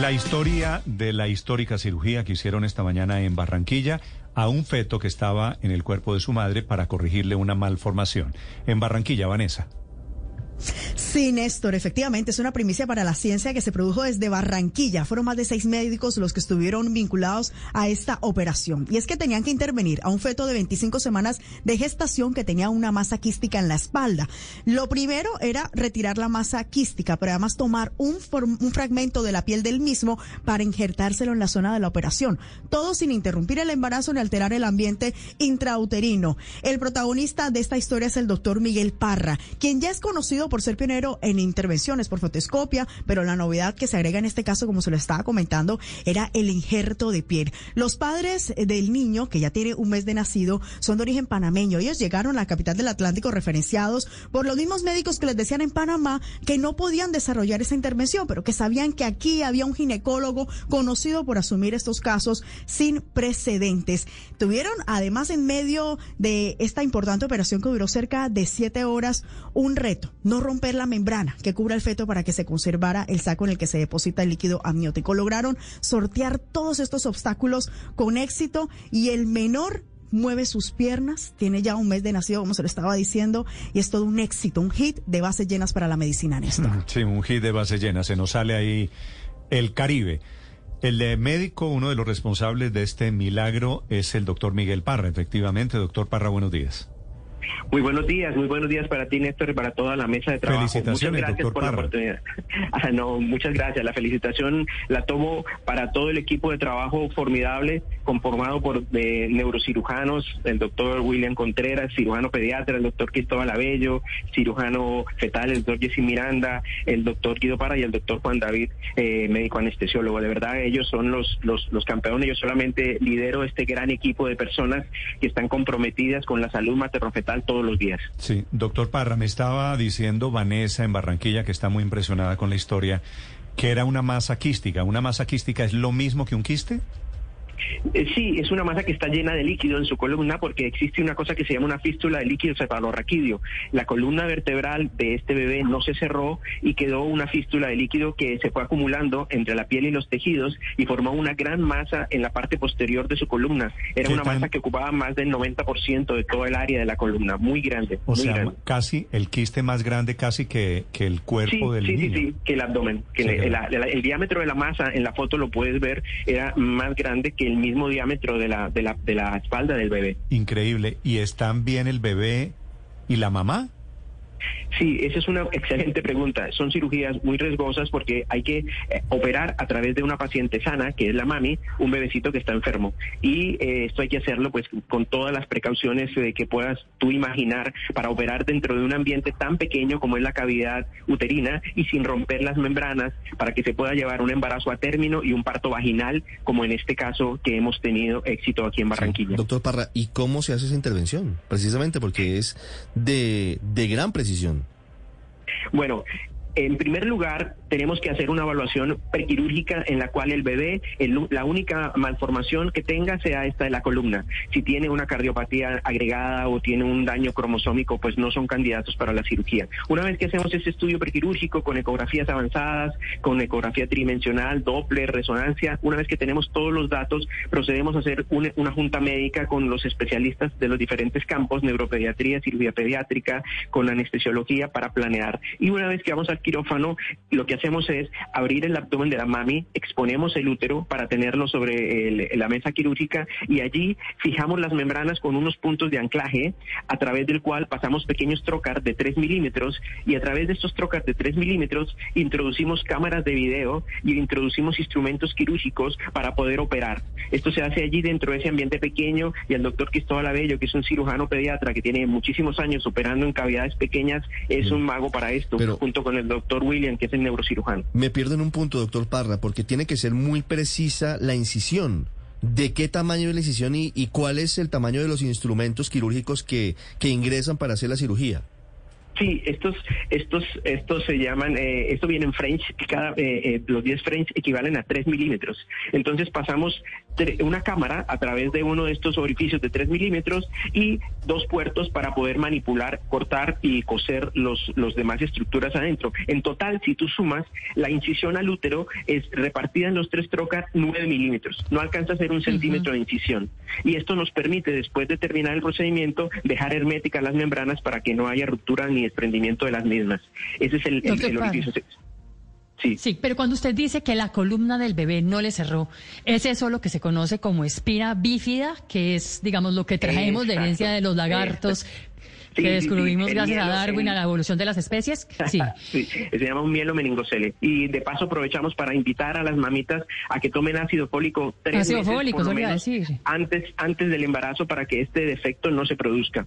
La historia de la histórica cirugía que hicieron esta mañana en Barranquilla a un feto que estaba en el cuerpo de su madre para corregirle una malformación. En Barranquilla, Vanessa. Sí, Néstor, efectivamente es una primicia para la ciencia que se produjo desde Barranquilla. Fueron más de seis médicos los que estuvieron vinculados a esta operación. Y es que tenían que intervenir a un feto de 25 semanas de gestación que tenía una masa quística en la espalda. Lo primero era retirar la masa quística, pero además tomar un, un fragmento de la piel del mismo para injertárselo en la zona de la operación. Todo sin interrumpir el embarazo ni alterar el ambiente intrauterino. El protagonista de esta historia es el doctor Miguel Parra, quien ya es conocido por ser pionero en intervenciones por fotoscopia, pero la novedad que se agrega en este caso, como se lo estaba comentando, era el injerto de piel. Los padres del niño, que ya tiene un mes de nacido, son de origen panameño. Ellos llegaron a la capital del Atlántico referenciados por los mismos médicos que les decían en Panamá que no podían desarrollar esa intervención, pero que sabían que aquí había un ginecólogo conocido por asumir estos casos sin precedentes. Tuvieron además en medio de esta importante operación que duró cerca de siete horas un reto, no romper la membrana que cubra el feto para que se conservara el saco en el que se deposita el líquido amniótico. Lograron sortear todos estos obstáculos con éxito y el menor mueve sus piernas, tiene ya un mes de nacido, como se lo estaba diciendo, y es todo un éxito, un hit de bases llenas para la medicina, Néstor. Sí, un hit de bases llenas. Se nos sale ahí el Caribe. El médico, uno de los responsables de este milagro, es el doctor Miguel Parra. Efectivamente, doctor Parra, buenos días. Muy buenos días, muy buenos días para ti, Néstor, y para toda la mesa de trabajo. Felicitaciones, muchas gracias por la oportunidad. Ah, no, muchas gracias. La felicitación la tomo para todo el equipo de trabajo formidable, conformado por de neurocirujanos, el doctor William Contreras, cirujano pediatra, el doctor Cristóbal Abello, cirujano fetal, el doctor Jesse Miranda, el doctor Guido Parra y el doctor Juan David, eh, médico anestesiólogo. De verdad, ellos son los, los, los campeones. Yo solamente lidero este gran equipo de personas que están comprometidas con la salud todos los días. Sí, doctor Parra, me estaba diciendo Vanessa en Barranquilla, que está muy impresionada con la historia, que era una masa quística. ¿Una masa quística es lo mismo que un quiste? Eh, sí, es una masa que está llena de líquido en su columna porque existe una cosa que se llama una fístula de líquido cefalorraquídeo. La columna vertebral de este bebé no se cerró y quedó una fístula de líquido que se fue acumulando entre la piel y los tejidos y formó una gran masa en la parte posterior de su columna. Era una masa que ocupaba más del 90% de todo el área de la columna, muy grande. O muy sea, grande. casi el quiste más grande casi que, que el cuerpo Sí, del sí, sí, niño. sí, que el abdomen. Que Sí, el, claro. el- el diámetro de la masa en la foto lo puedes ver, era más grande que el mismo diámetro de la, de la, de la espalda del bebé. Increíble. ¿Y están bien el bebé y la mamá? Sí, esa es una excelente pregunta. Son cirugías muy riesgosas porque hay que eh, operar a través de una paciente sana, que es la mami, un bebecito que está enfermo. Y eh, esto hay que hacerlo pues con todas las precauciones eh, que puedas tú imaginar para operar dentro de un ambiente tan pequeño como es la cavidad uterina y sin romper las membranas para que se pueda llevar un embarazo a término y un parto vaginal, como en este caso que hemos tenido éxito aquí en Barranquilla. Doctor Parra, ¿y cómo se hace esa intervención? Precisamente porque es de, de gran precisión. Bueno, en primer lugar, tenemos que hacer una evaluación prequirúrgica en la cual el bebé, el- la única malformación que tenga sea esta de la columna. Si tiene una cardiopatía agregada o tiene un daño cromosómico, pues no son candidatos para la cirugía. Una vez que hacemos ese estudio prequirúrgico con ecografías avanzadas, con ecografía tridimensional, Doppler, resonancia, una vez que tenemos todos los datos, procedemos a hacer una, una junta médica con los especialistas de los diferentes campos, neuropediatría, cirugía pediátrica, con anestesiología para planear. Y una vez que vamos al quirófano, lo que hacemos es abrir el abdomen de la mami, exponemos el útero para tenerlo sobre el- la mesa quirúrgica y allí fijamos las membranas con unos puntos de anclaje a través del cual pasamos pequeños trocar de 3 milímetros y a través de estos trocar de 3 milímetros introducimos cámaras de video y introducimos instrumentos quirúrgicos para poder operar. Esto se hace allí dentro de ese ambiente pequeño y el doctor Cristóbal Abello, que es un cirujano pediatra que tiene muchísimos años operando en cavidades pequeñas, es un mago para esto, Pero- junto con el doctor William, que es el neurocirujano. Me pierdo en un punto, doctor Parra, porque tiene que ser muy precisa la incisión. ¿De qué tamaño es la incisión y, y cuál es el tamaño de los instrumentos quirúrgicos que, que ingresan para hacer la cirugía? Sí, estos, estos, estos se llaman, eh, esto viene en French, cada, eh, eh, los 10 French equivalen a 3 milímetros. Entonces pasamos una cámara a través de uno de estos orificios de 3 milímetros y dos puertos para poder manipular, cortar y coser los, los demás estructuras adentro. En total, si tú sumas, la incisión al útero es repartida en los tres trocas 9 milímetros. No alcanza a ser un centímetro de incisión. Y esto nos permite, después de terminar el procedimiento, dejar herméticas las membranas para que no haya ruptura ni desprendimiento de las mismas. Ese es el, el, el orificio. Sí. sí, pero cuando usted dice que la columna del bebé no le cerró, ¿es eso lo que se conoce como espina bífida, que es, digamos, lo que traemos de herencia de los lagartos? que descubrimos gracias a Darwin, a la evolución de las especies. Sí. se llama un mielo meningocele. Y de paso aprovechamos para invitar a las mamitas a que tomen ácido fólico tres ácido meses fólico, por lo menos decir. antes, antes del embarazo para que este defecto no se produzca.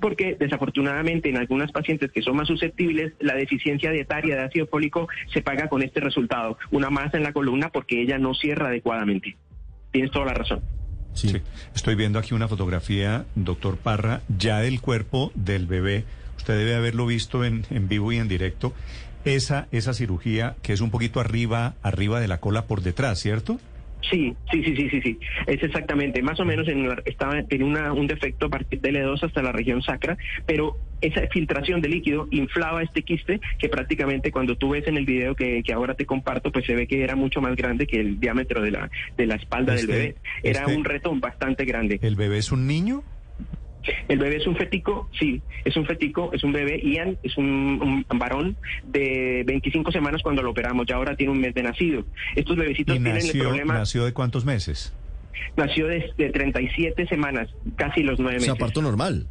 Porque desafortunadamente en algunas pacientes que son más susceptibles, la deficiencia dietaria de ácido fólico se paga con este resultado, una masa en la columna porque ella no cierra adecuadamente. Tienes toda la razón. Sí. Estoy viendo aquí una fotografía, doctor Parra, ya del cuerpo del bebé. Usted debe haberlo visto en, en vivo y en directo. Esa, esa cirugía que es un poquito arriba, arriba de la cola por detrás, ¿cierto? Sí, sí, sí, sí, sí, sí. Es exactamente, más o menos en la- estaba en una, un defecto a partir del L2 hasta la región sacra, pero esa filtración de líquido inflaba este quiste que prácticamente cuando tú ves en el video que, que ahora te comparto, pues se ve que era mucho más grande que el diámetro de la, de la espalda Este- del bebé. Era este- un reto bastante grande. ¿El bebé es un niño? El bebé es un fetico, sí, es un fetico, es un bebé. Ian es un, un varón de 25 semanas cuando lo operamos, ya ahora tiene un mes de nacido. Estos bebecitos ¿Y tienen el nació, problema, nació de cuántos meses? nació de, de 37 semanas, casi los nueve O meses. sea, parto normal.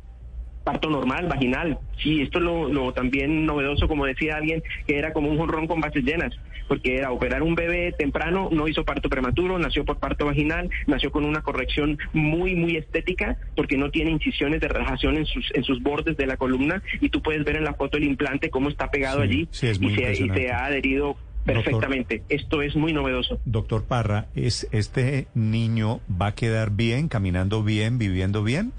Parto normal, vaginal. Sí, esto es lo, lo también novedoso, como decía alguien, que era como un jonrón con bases llenas, porque era operar un bebé temprano, no hizo parto prematuro, nació por parto vaginal, nació con una corrección muy, muy estética, porque no tiene incisiones de relajación en sus, en sus bordes de la columna, y tú puedes ver en la foto el implante cómo está pegado Sí, allí sí, es muy y, se, y se ha adherido perfectamente. Esto es muy novedoso. Doctor Parra, ¿es este niño va a quedar bien, caminando bien, viviendo bien?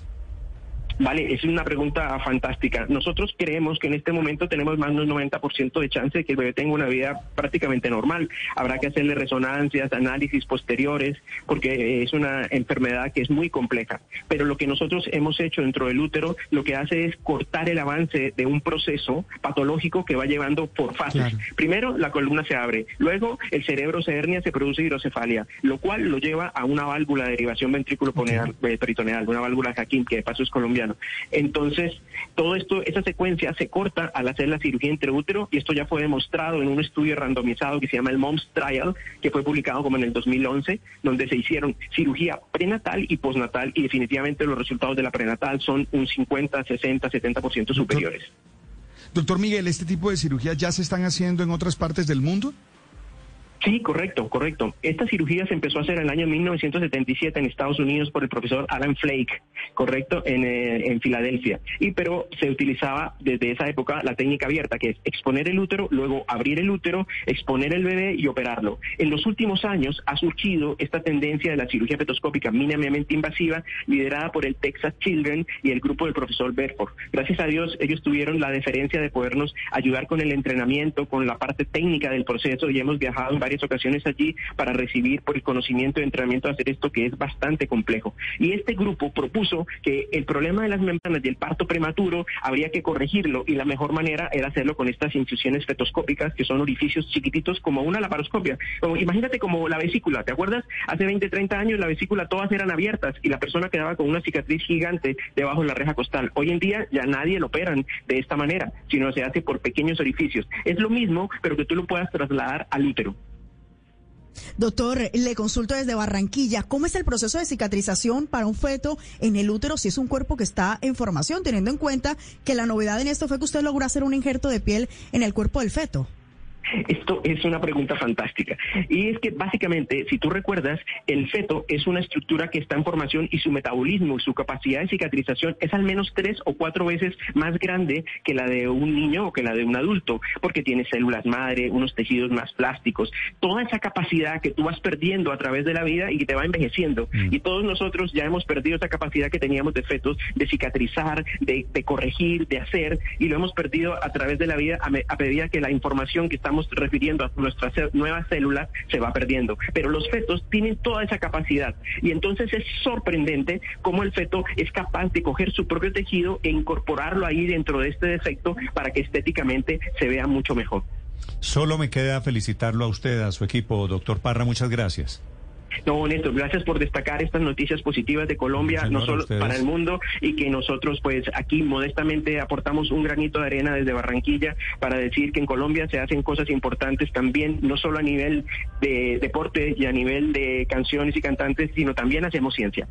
Vale, es una pregunta fantástica. Nosotros creemos que en este momento tenemos más de un 90% de chance de que el bebé tenga una vida prácticamente normal. Habrá que hacerle resonancias, análisis posteriores, porque es una enfermedad que es muy compleja. Pero lo que nosotros hemos hecho dentro del útero, lo que hace es cortar el avance de un proceso patológico que va llevando por fases. Claro. Primero, la columna se abre, luego el cerebro se hernia, se produce hidrocefalia, lo cual lo lleva a una válvula de derivación ventrículo peritoneal, una válvula Hakim, que de paso es colombiano. Entonces, todo esto, esa secuencia se corta al hacer la cirugía intraútero y esto ya fue demostrado en un estudio randomizado que se llama el MOMS Trial, que fue publicado como en el 2011, donde se hicieron cirugía prenatal y postnatal y definitivamente los resultados de la prenatal son un 50, 60, 70% superiores. Doctor Miguel, ¿este tipo de cirugías ya se están haciendo en otras partes del mundo? Sí, correcto, correcto. Esta cirugía se empezó a hacer en el año 1977 en Estados Unidos por el profesor Alan Flake, correcto, en, eh, en Filadelfia. Y pero se utilizaba desde esa época la técnica abierta, que es exponer el útero, luego abrir el útero, exponer el bebé y operarlo. En los últimos años ha surgido esta tendencia de la cirugía petoscópica mínimamente invasiva, liderada por el Texas Children y el grupo del profesor Bedford. Gracias a Dios, ellos tuvieron la deferencia de podernos ayudar con el entrenamiento, con la parte técnica del proceso y hemos viajado en varios varias ocasiones allí para recibir por el conocimiento y entrenamiento hacer esto que es bastante complejo. Y este grupo propuso que el problema de las membranas y el parto prematuro habría que corregirlo y la mejor manera era hacerlo con estas infusiones fetoscópicas que son orificios chiquititos como una laparoscopia. Como, imagínate como la vesícula, ¿te acuerdas? Hace 20, 30 años la vesícula todas eran abiertas y la persona quedaba con una cicatriz gigante debajo de la reja costal. Hoy en día ya nadie lo operan de esta manera, sino se hace por pequeños orificios. Es lo mismo, pero que tú lo puedas trasladar al útero. Doctor, le consulto desde Barranquilla, ¿cómo es el proceso de cicatrización para un feto en el útero si es un cuerpo que está en formación, teniendo en cuenta que la novedad en esto fue que usted logró hacer un injerto de piel en el cuerpo del feto? Esto es una pregunta fantástica. Y es que básicamente, si tú recuerdas, el feto es una estructura que está en formación y su metabolismo, su capacidad de cicatrización es al menos tres o cuatro veces más grande que la de un niño o que la de un adulto, porque tiene células madre, unos tejidos más plásticos, toda esa capacidad que tú vas perdiendo a través de la vida y que te va envejeciendo. Mm. Y todos nosotros ya hemos perdido esa capacidad que teníamos de fetos, de cicatrizar, de, corregir, de hacer, y lo hemos perdido a través de la vida a, a medida que la información que estamos refiriendo a nuestras nuevas células se va perdiendo. Pero los fetos tienen toda esa capacidad y entonces es sorprendente cómo el feto es capaz de coger su propio tejido e incorporarlo ahí dentro de este defecto para que estéticamente se vea mucho mejor. Solo me queda felicitarlo a usted, a su equipo, doctor Parra. Muchas gracias. No, Néstor, gracias por destacar estas noticias positivas de Colombia, no solo para el mundo, y que nosotros, pues, aquí modestamente aportamos un granito de arena desde Barranquilla para decir que en Colombia se hacen cosas importantes también, no solo a nivel de deporte y a nivel de canciones y cantantes, sino también hacemos ciencia.